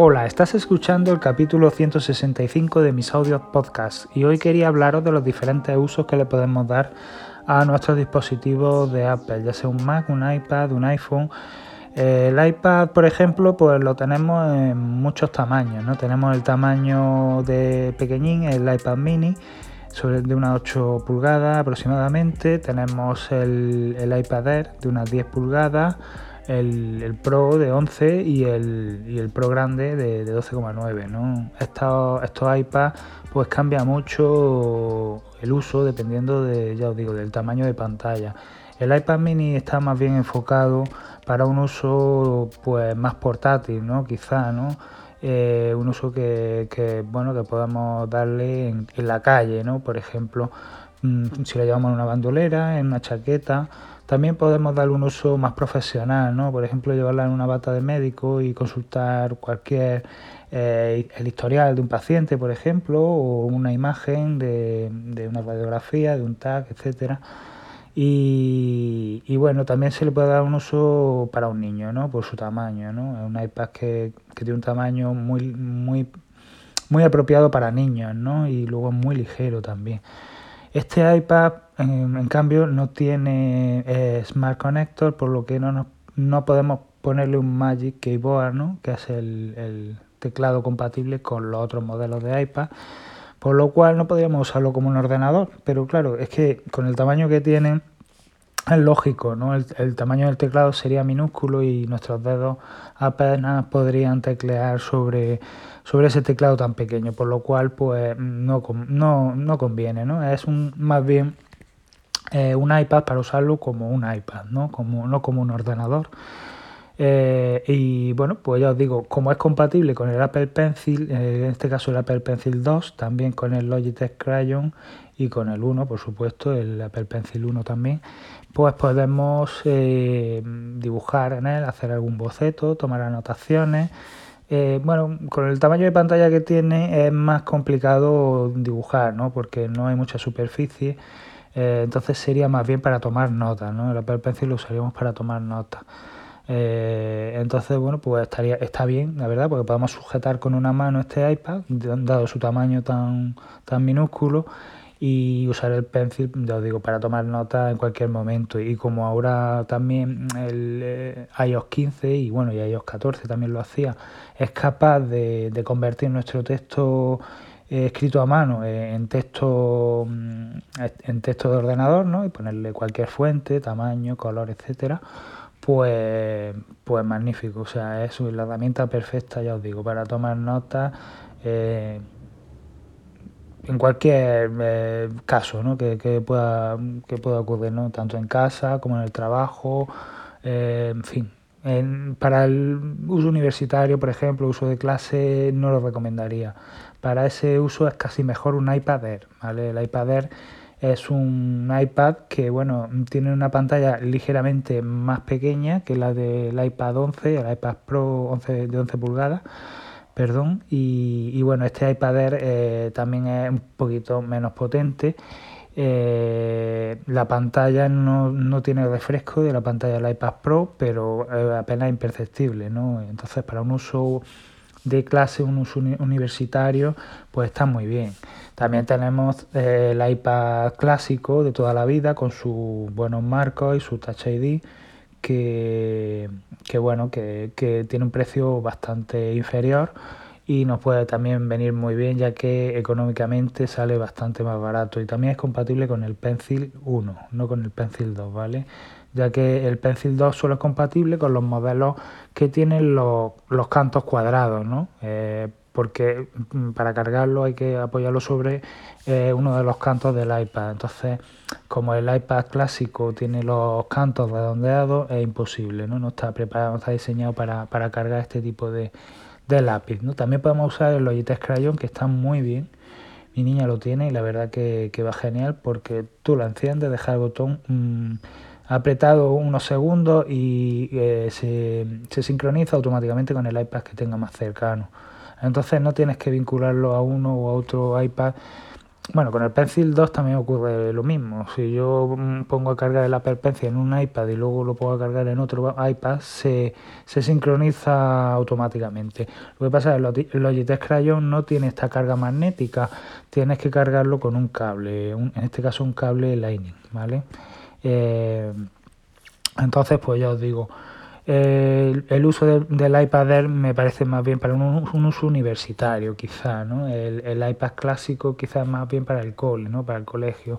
Hola, estás escuchando el capítulo 165 de mis audios podcast y hoy quería hablaros de los diferentes usos que le podemos dar a nuestros dispositivos de Apple, ya sea un Mac, un iPad, un iPhone. El iPad, por ejemplo, pues lo tenemos en muchos tamaños, ¿no? Tenemos el tamaño de pequeñín, el iPad mini, sobre de unas 8 pulgadas aproximadamente. Tenemos el, el iPad Air de unas 10 pulgadas el, Pro de 11 y el, y el Pro grande de, 12,9. ¿no? Estos, estos iPads pues cambia mucho el uso dependiendo de, ya os digo, del tamaño de pantalla. El iPad mini está más bien enfocado para un uso pues más portátil, ¿no? Quizá, ¿no? Eh, un uso que, bueno que podamos darle en, en la calle, ¿no? Por ejemplo, si lo llevamos en una bandolera, en una chaqueta, también podemos darle un uso más profesional, ¿no? Por ejemplo, llevarla en una bata de médico y consultar cualquier eh, el historial de un paciente, por ejemplo, o una imagen de, una radiografía, de un tag, etcétera. Y, bueno, también se le puede dar un uso para un niño, ¿no? Por su tamaño, ¿no? Es un iPad que, que tiene un tamaño muy, muy, muy apropiado para niños, ¿no? Y luego muy ligero también. Este iPad, en, cambio, no tiene eh, Smart Connector, por lo que no, no podemos ponerle un Magic Keyboard, ¿no? que es el, teclado compatible con los otros modelos de iPad, por lo cual no podríamos usarlo como un ordenador. Pero claro, es que con el tamaño que tiene es lógico, ¿no? El, el, tamaño del teclado sería minúsculo y nuestros dedos apenas podrían teclear sobre, sobre ese teclado tan pequeño, por lo cual pues no, no, no conviene, ¿no? Es un, más bien eh, un iPad para usarlo como un iPad, ¿no? Como, no como un ordenador. Eh, y bueno, pues ya os digo, como es compatible con el Apple Pencil, eh, en este caso el Apple Pencil 2, también con el Logitech Crayon y con el 1, por supuesto, el Apple Pencil 1 también, pues podemos dibujar en él, hacer algún boceto, tomar anotaciones. Eh, bueno, con el tamaño de pantalla que tiene es más complicado dibujar, ¿no? Porque no hay mucha superficie. Eh, entonces sería más bien para tomar notas, ¿no? El Apple Pencil lo usaríamos para tomar notas. Eh, entonces, bueno, pues estaría, está bien, la verdad, porque podemos sujetar con una mano este iPad, dado su tamaño tan, tan minúsculo, y usar el pencil, ya os digo, para tomar nota en cualquier momento. Y como ahora también el eh, iOS 15 y bueno, y iOS 14 también lo hacía, es capaz de, convertir nuestro texto eh, escrito a mano eh, en texto mm, en texto de ordenador, ¿no? Y ponerle cualquier fuente, tamaño, color, etcétera. Pues, pues magnífico, o sea, es la herramienta perfecta, ya os digo, para tomar notas en cualquier eh, caso ¿no? que, pueda, que pueda ocurrir, ¿no? tanto en casa como en el trabajo, eh, en fin. para el uso universitario, por ejemplo, uso de clase, no lo recomendaría. Para ese uso es casi mejor un iPad Air. ¿vale? El iPad Air es un iPad que bueno, tiene una pantalla ligeramente más pequeña que la del iPad 11, el iPad Pro 11 de 11 pulgadas perdón, y, bueno, este iPad Air eh, también es un poquito menos potente. Eh, la pantalla no, no, tiene refresco de la pantalla del iPad Pro, pero es apenas imperceptible, ¿no? Entonces, para un uso de clase, un uso universitario, pues está muy bien. También tenemos eh, el iPad clásico de toda la vida con sus buenos marcos y su Touch ID que, bueno, que, tiene un precio bastante inferior y nos puede también venir muy bien ya que económicamente sale bastante más barato y también es compatible con el Pencil 1, no con el Pencil 2, ¿vale? Ya que el Pencil 2 solo es compatible con los modelos que tienen los, los cantos cuadrados, ¿no? Eh, porque mm, para cargarlo hay que apoyarlo sobre eh, uno de los cantos del iPad. Entonces, como el iPad clásico tiene los cantos redondeados, es imposible, ¿no? No está preparado, no está diseñado para, cargar este tipo de, lápiz, ¿no? También podemos usar el Logitech Crayon, que está muy bien. Mi niña lo tiene y la verdad que, va genial porque tú lo enciendes, dejas el botón mm, apretado unos segundos y eh, se, se sincroniza automáticamente con el iPad que tenga más cercano. Entonces no tienes que vincularlo a uno o a otro iPad bueno, con el Pencil 2 también ocurre lo mismo. Si yo mm, pongo a cargar el Apple Pencil en un iPad y luego lo pongo a cargar en otro iPad, se, sincroniza automáticamente. Lo que pasa es que el Logitech Crayon no tiene esta carga magnética, tienes que cargarlo con un cable, en este caso un cable Lightning, ¿vale? Eh, entonces, pues ya os digo, el, uso del iPad Air me parece más bien para un, uso universitario, quizá, ¿no? El, iPad clásico quizás más bien para el cole, ¿no? Para el colegio.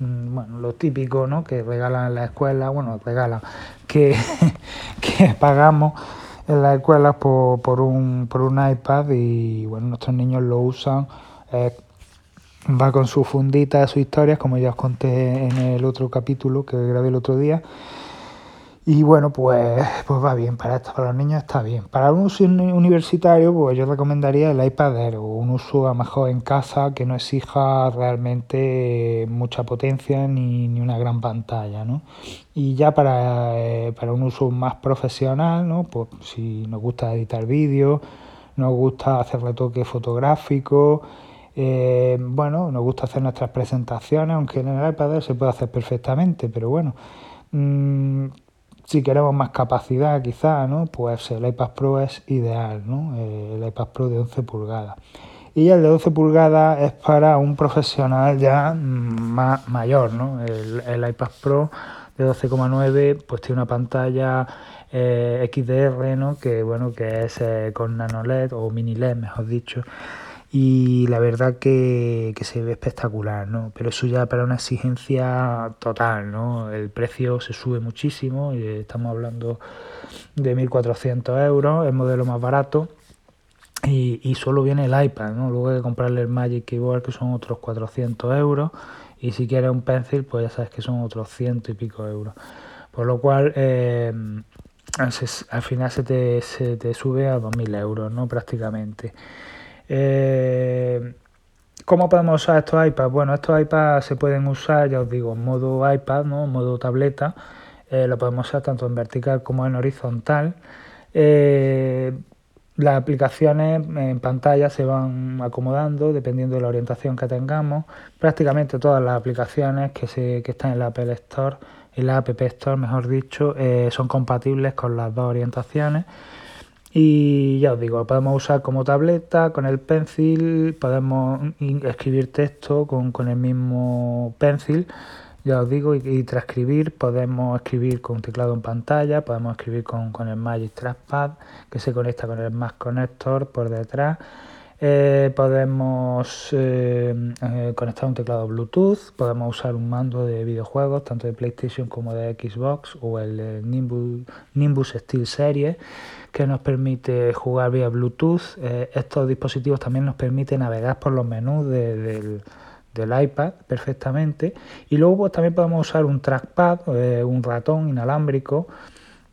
Mm, bueno, lo típico, ¿no? Que regalan en la escuela, bueno, regalan, que, que pagamos en las escuelas por, por, un, por un iPad y, bueno, nuestros niños lo usan. va con su fundita, sus historias, como ya os conté en el otro capítulo que grabé el otro día. Y bueno, pues, pues va bien, para esto, para los niños está bien. Para un uso universitario, pues yo recomendaría el iPad Air o un uso a lo mejor en casa que no exija realmente mucha potencia ni, ni una gran pantalla, ¿no? Y ya para, eh, para un uso más profesional, ¿no? Pues si nos gusta editar vídeos, nos gusta hacer retoque fotográfico, eh, bueno, nos gusta hacer nuestras presentaciones, aunque en el iPad Air se puede hacer perfectamente, pero bueno. Mmm, si queremos más capacidad quizá, ¿no? Pues el iPad Pro es ideal, ¿no? Eh, el iPad Pro de 11 pulgadas. Y el de 12 pulgadas es para un profesional ya más mayor, ¿no? El, iPad Pro de 12,9 pues tiene una pantalla eh, XDR, ¿no? Que bueno, que es eh, con nano LED o mini LED, mejor dicho y la verdad que, se ve espectacular, ¿no? Pero eso ya para una exigencia total, ¿no? El precio se sube muchísimo, estamos hablando de 1.400 euros, el modelo más barato, y, y, solo viene el iPad, ¿no? Luego hay que comprarle el Magic Keyboard que son otros 400 euros, y si quieres un pencil, pues ya sabes que son otros ciento y pico euros. Por lo cual, eh, al final se te, se te sube a 2.000 euros, ¿no? Prácticamente. Eh, ¿Cómo podemos usar estos iPads? Bueno, estos iPads se pueden usar, ya os digo, en modo iPad, ¿no? en modo tableta. Eh, lo podemos usar tanto en vertical como en horizontal. Eh, las aplicaciones en pantalla se van acomodando dependiendo de la orientación que tengamos. Prácticamente todas las aplicaciones que, se, que están en la Apple Store, en la App Store, mejor dicho, son compatibles con las dos orientaciones. Y ya os digo, podemos usar como tableta, con el pencil, podemos escribir texto con, con el mismo pencil, ya os digo, y, transcribir, podemos escribir con teclado en pantalla, podemos escribir con, con el Magic Trackpad, que se conecta con el Mac Connector por detrás. Eh, podemos eh, eh, conectar un teclado Bluetooth, podemos usar un mando de videojuegos, tanto de PlayStation como de Xbox, o el Nimbus, Nimbus Steel Series que nos permite jugar vía Bluetooth. Estos dispositivos también nos permiten navegar por los menús del, iPad perfectamente. Y luego pues, también podemos usar un trackpad, un ratón inalámbrico,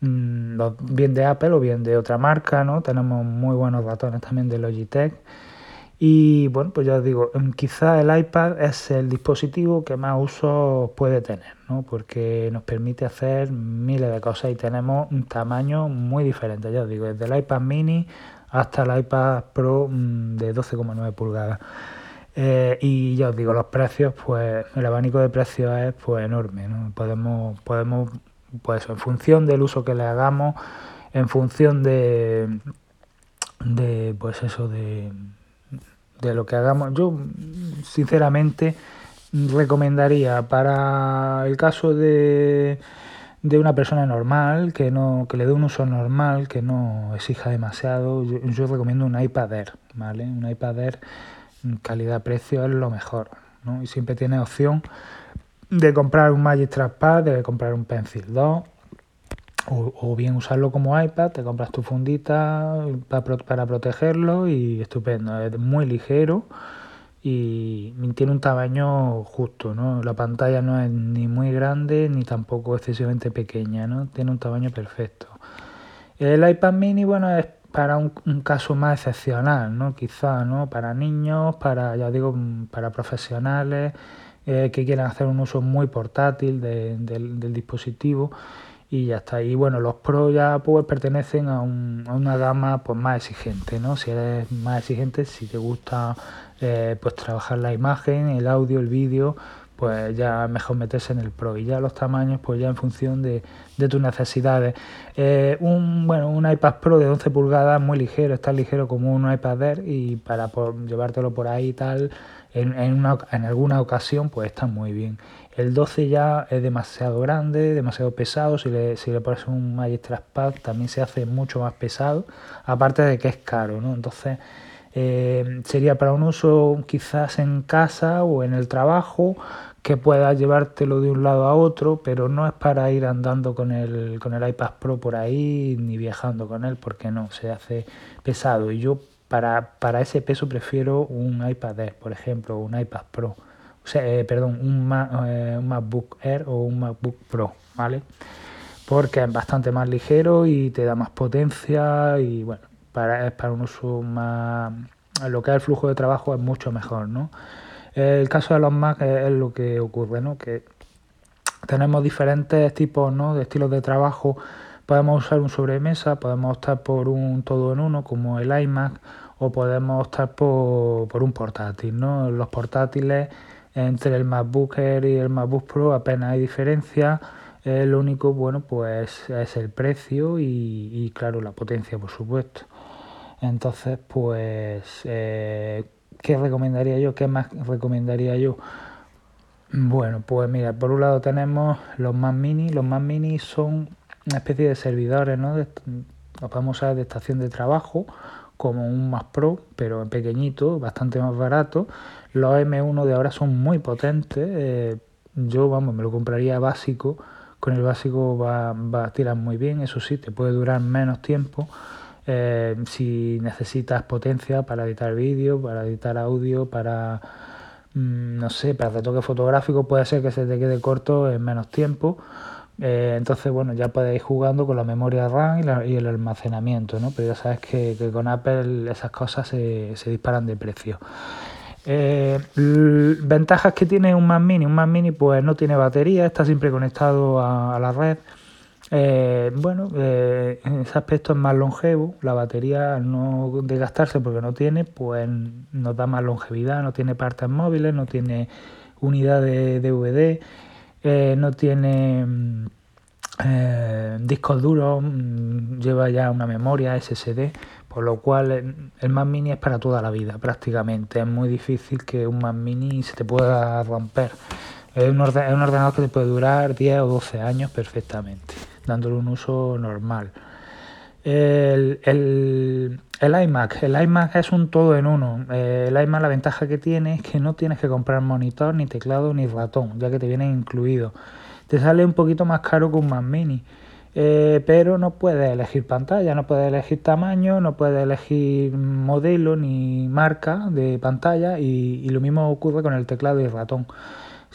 bien de Apple o bien de otra marca. ¿no? Tenemos muy buenos ratones también de Logitech. Y bueno, pues ya os digo, mm, quizá el iPad es el dispositivo que más uso puede tener, ¿no? porque nos permite hacer miles de cosas y tenemos un tamaño muy diferente, ya os digo, desde el iPad mini hasta el iPad Pro mm, de 12,9 pulgadas. Eh, y ya os digo, los precios, pues el abanico de precios es pues enorme, ¿no? Podemos, podemos, pues en función del uso que le hagamos, en función de, de pues eso, de de lo que hagamos. Yo, sinceramente, recomendaría para el caso de, de una persona normal, que, no, que le dé un uso normal, que no exija demasiado, yo, recomiendo un iPad Air, ¿vale? Un iPad Air calidad-precio es lo mejor, ¿no? Y siempre tiene opción de comprar un Magic Trackpad, de comprar un Pencil 2 o, bien usarlo como iPad, te compras tu fundita para, protegerlo y estupendo, es muy ligero y tiene un tamaño justo, ¿no? La pantalla no es ni muy grande ni tampoco excesivamente pequeña, ¿no? Tiene un tamaño perfecto. El iPad mini, bueno, es para un, caso más excepcional, ¿no? Quizá, ¿no? Para niños, para, ya digo, para profesionales eh, que quieran hacer un uso muy portátil del dispositivo y ya está. Y bueno, los Pro ya pues pertenecen a, una gama pues más exigente, ¿no? Si eres más exigente, si te gusta eh, pues trabajar la imagen, el audio, el vídeo, pues ya mejor meterse en el Pro y ya los tamaños pues ya en función de, tus necesidades. Eh, un, bueno, un iPad Pro de 11 pulgadas muy ligero, está ligero como un iPad Air y para llevártelo por ahí y tal, en, en, en alguna ocasión pues está muy bien. El 12 ya es demasiado grande, demasiado pesado. Si le, si le pones un Magic Pad también se hace mucho más pesado. Aparte de que es caro, ¿no? Entonces eh, sería para un uso quizás en casa o en el trabajo que puedas llevártelo de un lado a otro, pero no es para ir andando con el, con el iPad Pro por ahí ni viajando con él, porque no, se hace pesado. Y yo para, para ese peso prefiero un iPad Air, por ejemplo, un iPad Pro o sea, eh, perdón, un, eh, un, MacBook Air o un MacBook Pro, ¿vale? Porque es bastante más ligero y te da más potencia y bueno, para, para un uso más... Lo que es el flujo de trabajo es mucho mejor, ¿no? El caso de los Mac es, lo que ocurre, ¿no? Que tenemos diferentes tipos ¿no? de estilos de trabajo. Podemos usar un sobremesa, podemos optar por un todo en uno como el iMac o podemos optar por, por un portátil. ¿no? Los portátiles entre el MacBook Air y el MacBook Pro apenas hay diferencia. Eh, lo único, bueno, pues es el precio y, claro, la potencia, por supuesto. Entonces, pues, eh, ¿qué recomendaría yo? ¿Qué más recomendaría yo? Bueno, pues mira, por un lado tenemos los Mac Mini. Los Mac Mini son una especie de servidores, ¿no? los podemos usar de estación de trabajo como un Mac Pro, pero en pequeñito, bastante más barato. Los M1 de ahora son muy potentes. Eh, yo, vamos, me lo compraría básico. Con el básico va, va a tirar muy bien, eso sí, te puede durar menos tiempo. Eh, si necesitas potencia para editar vídeo, para editar audio, para, mm, no sé, para retoque fotográfico, puede ser que se te quede corto en menos tiempo eh, entonces, bueno, ya podéis ir jugando con la memoria RAM y, el almacenamiento, ¿no? Pero ya sabes que, con Apple esas cosas se, disparan de precio. Eh, ventajas que tiene un Mac Mini. Un Mac Mini pues no tiene batería, está siempre conectado a, la red. Eh, bueno, en ese aspecto es más longevo. La batería al no desgastarse porque no tiene, pues nos da más longevidad. No tiene partes móviles, no tiene unidad de DVD no tiene mm, eh, discos duros, mm, lleva ya una memoria SSD, por lo cual el Mac Mini es para toda la vida prácticamente. Es muy difícil que un Mac Mini se te pueda romper. Es un, ordenador que te puede durar 10 o 12 años perfectamente, dándole un uso normal. El, el, iMac, el iMac es un todo en uno. Eh, el iMac la ventaja que tiene es que no tienes que comprar monitor, ni teclado, ni ratón, ya que te vienen incluidos. Te sale un poquito más caro que un Mac Mini, eh, pero no puedes elegir pantalla, no puedes elegir tamaño, no puedes elegir modelo ni marca de pantalla y, y lo mismo ocurre con el teclado y ratón.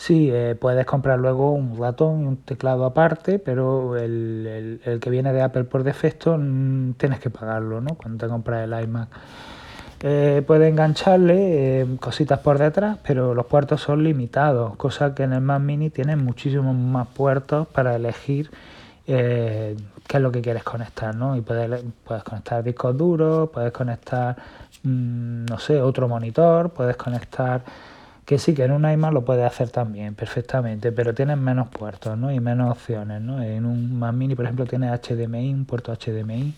Sí, eh, puedes comprar luego un ratón y un teclado aparte, pero el, que viene de Apple por defecto mm, tienes que pagarlo, ¿no? Cuando te compras el iMac. Eh, puede engancharle eh, cositas por detrás, pero los puertos son limitados, cosa que en el Mac Mini tienes muchísimos más puertos para elegir qué es lo que quieres conectar, ¿no? Y puedes, puedes conectar discos duros, puedes conectar, mm, no sé, otro monitor, puedes conectar que sí, que en un iMac lo puedes hacer también perfectamente, pero tienes menos puertos ¿no? y menos opciones. ¿no? En un Mac Mini, por ejemplo, tienes HDMI, un puerto HDMI.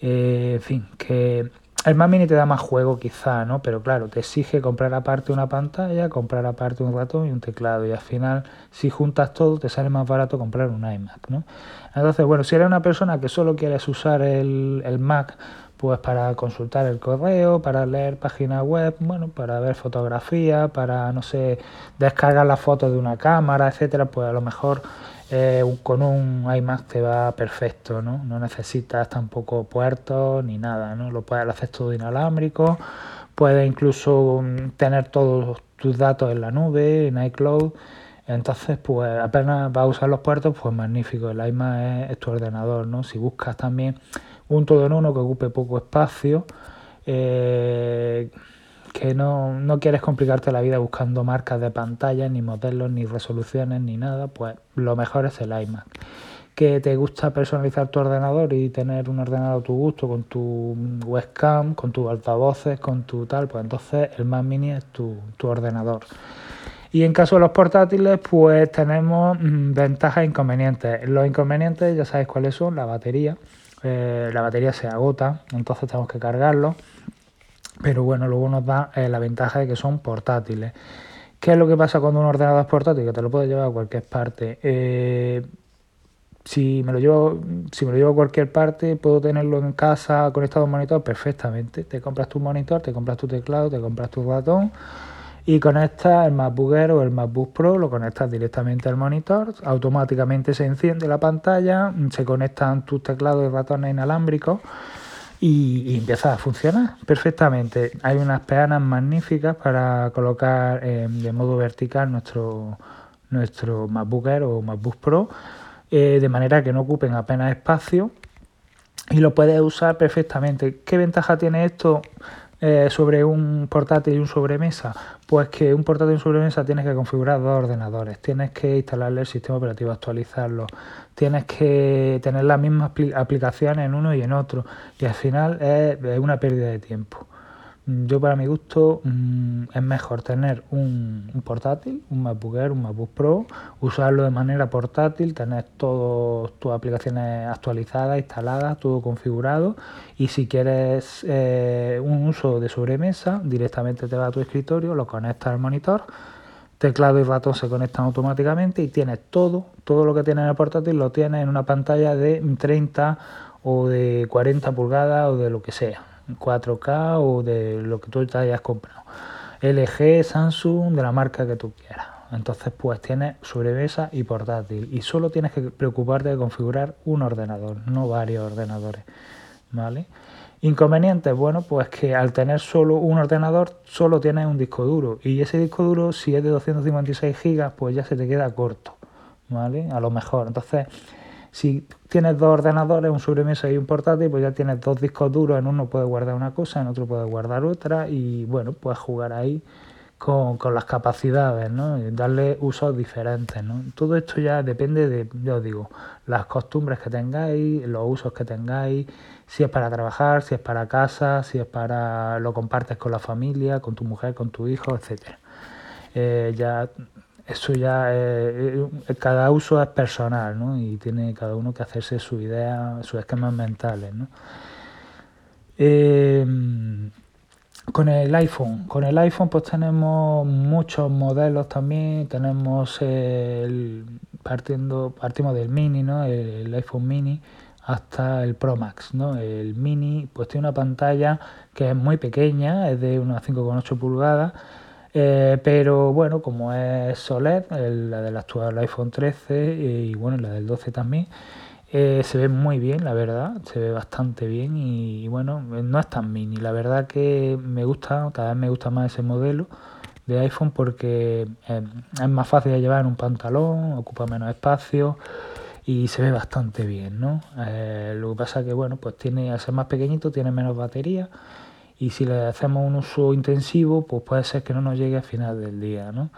Eh, en fin, que el Mac Mini te da más juego quizá, ¿no? Pero claro, te exige comprar aparte una pantalla, comprar aparte un ratón y un teclado. Y al final, si juntas todo, te sale más barato comprar un iMac, ¿no? Entonces, bueno, si eres una persona que solo quieres usar el, el Mac pues para consultar el correo, para leer páginas web, bueno, para ver fotografías, para, no sé, descargar las fotos de una cámara, etcétera, pues a lo mejor eh, con un iMac te va perfecto, ¿no? No necesitas tampoco puertos ni nada, ¿no? Lo puedes hacer todo inalámbrico, puedes incluso mm, tener todos tus datos en la nube, en iCloud, entonces, pues apenas vas a usar los puertos, pues magnífico, el iMac es tu ordenador, ¿no? Si buscas también un todo en uno que ocupe poco espacio, eh, que no, no, quieres complicarte la vida buscando marcas de pantalla, ni modelos, ni resoluciones, ni nada, pues lo mejor es el iMac. que te gusta personalizar tu ordenador y tener un ordenador a tu gusto con tu webcam, con tus altavoces, con tu tal, pues entonces el Mac Mini es tu, tu ordenador. Y en caso de los portátiles, pues tenemos mm, ventajas e inconvenientes. Los inconvenientes ya sabéis cuáles son, la batería. Eh, la batería se agota, entonces tenemos que cargarlo. Pero bueno, luego nos da eh, la ventaja de que son portátiles. ¿Qué es lo que pasa cuando un ordenador es portátil? Que te lo puedes llevar a cualquier parte. Eh, si me lo llevo, si me lo llevo a cualquier parte, puedo tenerlo en casa conectado a un monitor perfectamente. Te compras tu monitor, te compras tu teclado, te compras tu ratón y conectas el MacBook Air o el MacBook Pro, lo conectas directamente al monitor, automáticamente se enciende la pantalla, se conectan tus teclados y ratones inalámbricos y, empieza a funcionar perfectamente. Hay unas peanas magníficas para colocar eh, de modo vertical nuestro, nuestro MacBook Air o MacBook Pro, eh, de manera que no ocupen apenas espacio y lo puedes usar perfectamente. ¿Qué ventaja tiene esto? Eh, sobre un portátil y un sobremesa? Pues que un portátil y un sobremesa tienes que configurar dos ordenadores, tienes que instalarle el sistema operativo, actualizarlo, tienes que tener las mismas aplicaciones en uno y en otro, y al final es una pérdida de tiempo. Yo para mi gusto mm, es mejor tener un, portátil, un MacBook Air, un MacBook Pro, usarlo de manera portátil, tener todas tus aplicaciones actualizadas, instaladas, todo configurado. Y si quieres eh, un uso de sobremesa, directamente te va a tu escritorio, lo conectas al monitor, teclado y ratón se conectan automáticamente y tienes todo, todo lo que tienes en el portátil lo tienes en una pantalla de 30 o de 40 pulgadas o de lo que sea 4K o de lo que tú te hayas comprado. LG, Samsung, de la marca que tú quieras. Entonces, pues tienes sobremesa y portátil. Y solo tienes que preocuparte de configurar un ordenador, no varios ordenadores. ¿Vale? Inconvenientes, bueno, pues que al tener solo un ordenador, solo tienes un disco duro. Y ese disco duro, si es de 256 GB, pues ya se te queda corto. ¿Vale? A lo mejor. Entonces, si tienes dos ordenadores, un sobremesa y un portátil, pues ya tienes dos discos duros, en uno puedes guardar una cosa, en otro puedes guardar otra y bueno, puedes jugar ahí con, las capacidades, ¿no? Darle usos diferentes, ¿no? Todo esto ya depende de, ya os digo, las costumbres que tengáis, los usos que tengáis, si es para trabajar, si es para casa, si es para lo compartes con la familia, con tu mujer, con tu hijo, etcétera. Eh, ya eso ya eh, cada uso es personal ¿no? y tiene cada uno que hacerse su idea, sus esquemas mentales. ¿no? Eh, con el iPhone, con el iPhone pues tenemos muchos modelos también, tenemos partiendo, partimos del mini, ¿no? el, el iPhone mini hasta el Pro Max, ¿no? El mini pues tiene una pantalla que es muy pequeña, es de unas 5,8 pulgadas eh, pero bueno, como es SOLED, la del actual iPhone 13 y bueno, la del 12 también, eh, se ve muy bien, la verdad, se ve bastante bien y, bueno, no es tan mini. La verdad que me gusta, cada vez me gusta más ese modelo de iPhone porque eh, es más fácil de llevar en un pantalón, ocupa menos espacio y se ve bastante bien, ¿no? lo que pasa que bueno, pues tiene, al ser más pequeñito, tiene menos batería y si le hacemos un uso intensivo, pues puede ser que no nos llegue a final del día, ¿no?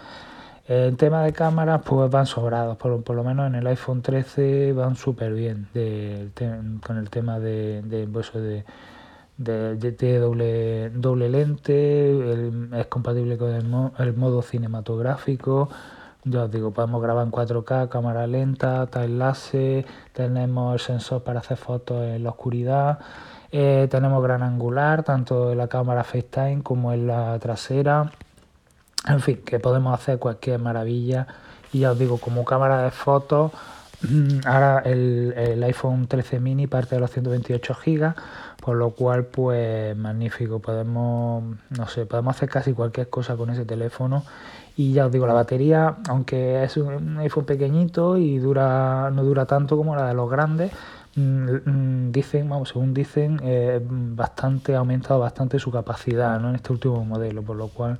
En tema de cámaras, pues van sobrados, por, lo menos en el iPhone 13 van súper bien con el tema de, de, pues de, de, doble, doble lente, es compatible con el, modo cinematográfico, ya os digo, podemos grabar en 4K, cámara lenta, time tenemos el sensor para hacer fotos en la oscuridad, eh, tenemos gran angular, tanto en la cámara FaceTime como en la trasera. En fin, que podemos hacer cualquier maravilla. Y ya os digo, como cámara de fotos, mm, ahora el, iPhone 13 mini parte de los 128 GB, por lo cual, pues magnífico. Podemos, no sé, podemos hacer casi cualquier cosa con ese teléfono. Y ya os digo, la batería, aunque es un iPhone pequeñito y dura no dura tanto como la de los grandes, dicen, vamos, según dicen, eh, bastante ha aumentado bastante su capacidad ¿no? en este último modelo, por lo cual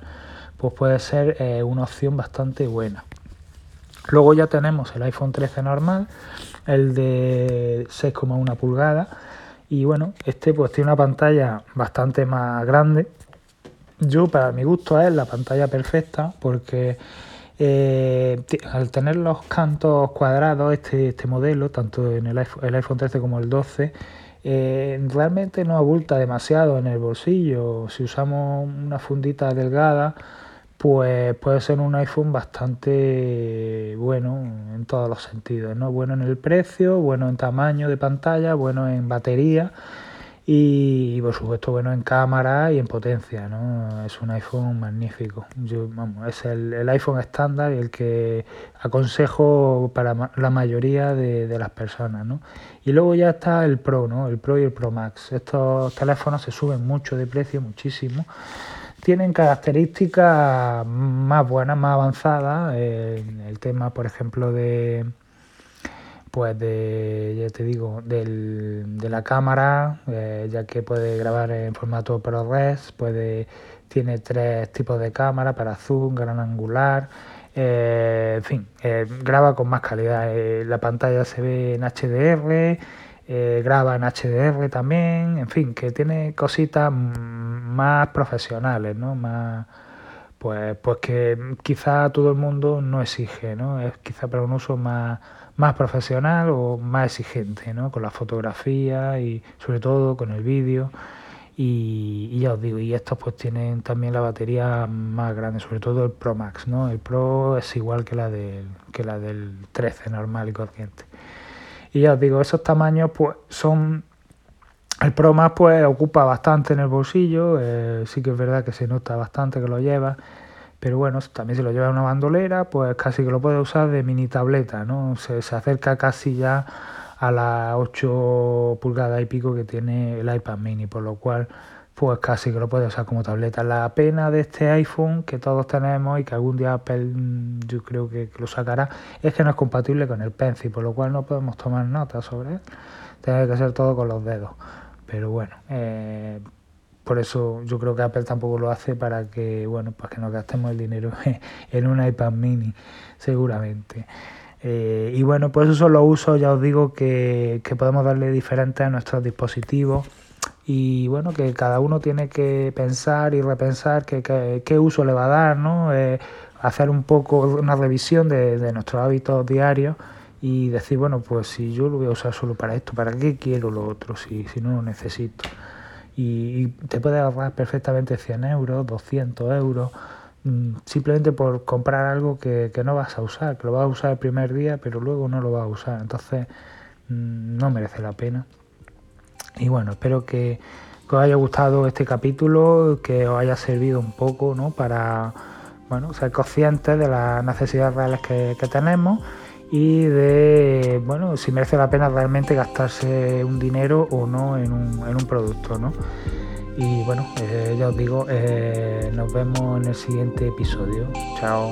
pues puede ser eh, una opción bastante buena. Luego ya tenemos el iPhone 13 normal, el de 6,1 pulgadas y bueno, este pues tiene una pantalla bastante más grande. Yo para mi gusto es la pantalla perfecta porque Eh, al tener los cantos cuadrados, este, este modelo, tanto en el iPhone, el iPhone 13 como el 12, eh, realmente no abulta demasiado en el bolsillo. Si usamos una fundita delgada, pues puede ser un iPhone bastante bueno en todos los sentidos, ¿no? Bueno en el precio, bueno en tamaño de pantalla, bueno en batería y, por supuesto bueno en cámara y en potencia, ¿no? Es un iPhone magnífico. Yo, vamos, es el, iPhone estándar y el que aconsejo para la mayoría de, las personas, ¿no? Y luego ya está el Pro, ¿no? El Pro y el Pro Max. Estos teléfonos se suben mucho de precio, muchísimo. Tienen características más buenas, más avanzadas. el tema, por ejemplo, de pues de, ya te digo, del, de la cámara, eh, ya que puede grabar en formato ProRes, puede, tiene tres tipos de cámara para zoom, gran angular, eh, en fin, eh, graba con más calidad. la pantalla se ve en HDR, graba en HDR también, en fin, que tiene cositas más profesionales, ¿no? Más, pues, pues que quizá todo el mundo no exige, ¿no? Es quizá para un uso más más profesional o más exigente, ¿no? Con la fotografía y sobre todo con el vídeo. Y, ya os digo, y estos pues tienen también la batería más grande, sobre todo el Pro Max, ¿no? El Pro es igual que la del, que la del 13 normal y corriente. Y ya os digo, esos tamaños pues son... El Pro Max pues ocupa bastante en el bolsillo, eh, sí que es verdad que se nota bastante que lo lleva pero bueno, también si lo lleva en una bandolera, pues casi que lo puede usar de mini tableta, ¿no? Se, acerca casi ya a las 8 pulgadas y pico que tiene el iPad mini, por lo cual pues casi que lo puede usar como tableta. La pena de este iPhone que todos tenemos y que algún día Apple mm, yo creo que, lo sacará es que no es compatible con el Pencil, por lo cual no podemos tomar nota sobre él. Tiene que hacer todo con los dedos. Pero bueno, eh, por eso yo creo que Apple tampoco lo hace para que, bueno, para que nos gastemos el dinero en un iPad mini, seguramente. Eh, y bueno, pues esos son los usos, ya os digo, que, podemos darle diferentes a nuestros dispositivos. Y bueno, que cada uno tiene que pensar y repensar qué uso le va a dar, ¿no? Eh, hacer un poco una revisión de, de nuestros hábitos diarios y decir, bueno, pues si yo lo voy a usar solo para esto, ¿para qué quiero lo otro si, si no lo necesito? y te puedes ahorrar perfectamente 100 euros, 200 euros, mm, simplemente por comprar algo que, no vas a usar, que lo vas a usar el primer día, pero luego no lo vas a usar. Entonces, mm, no merece la pena. Y bueno, espero que, os haya gustado este capítulo, que os haya servido un poco ¿no? para bueno, ser conscientes de las necesidades reales que, que tenemos y de bueno si merece la pena realmente gastarse un dinero o no en un, en un producto ¿no? y bueno eh, ya os digo eh, nos vemos en el siguiente episodio chao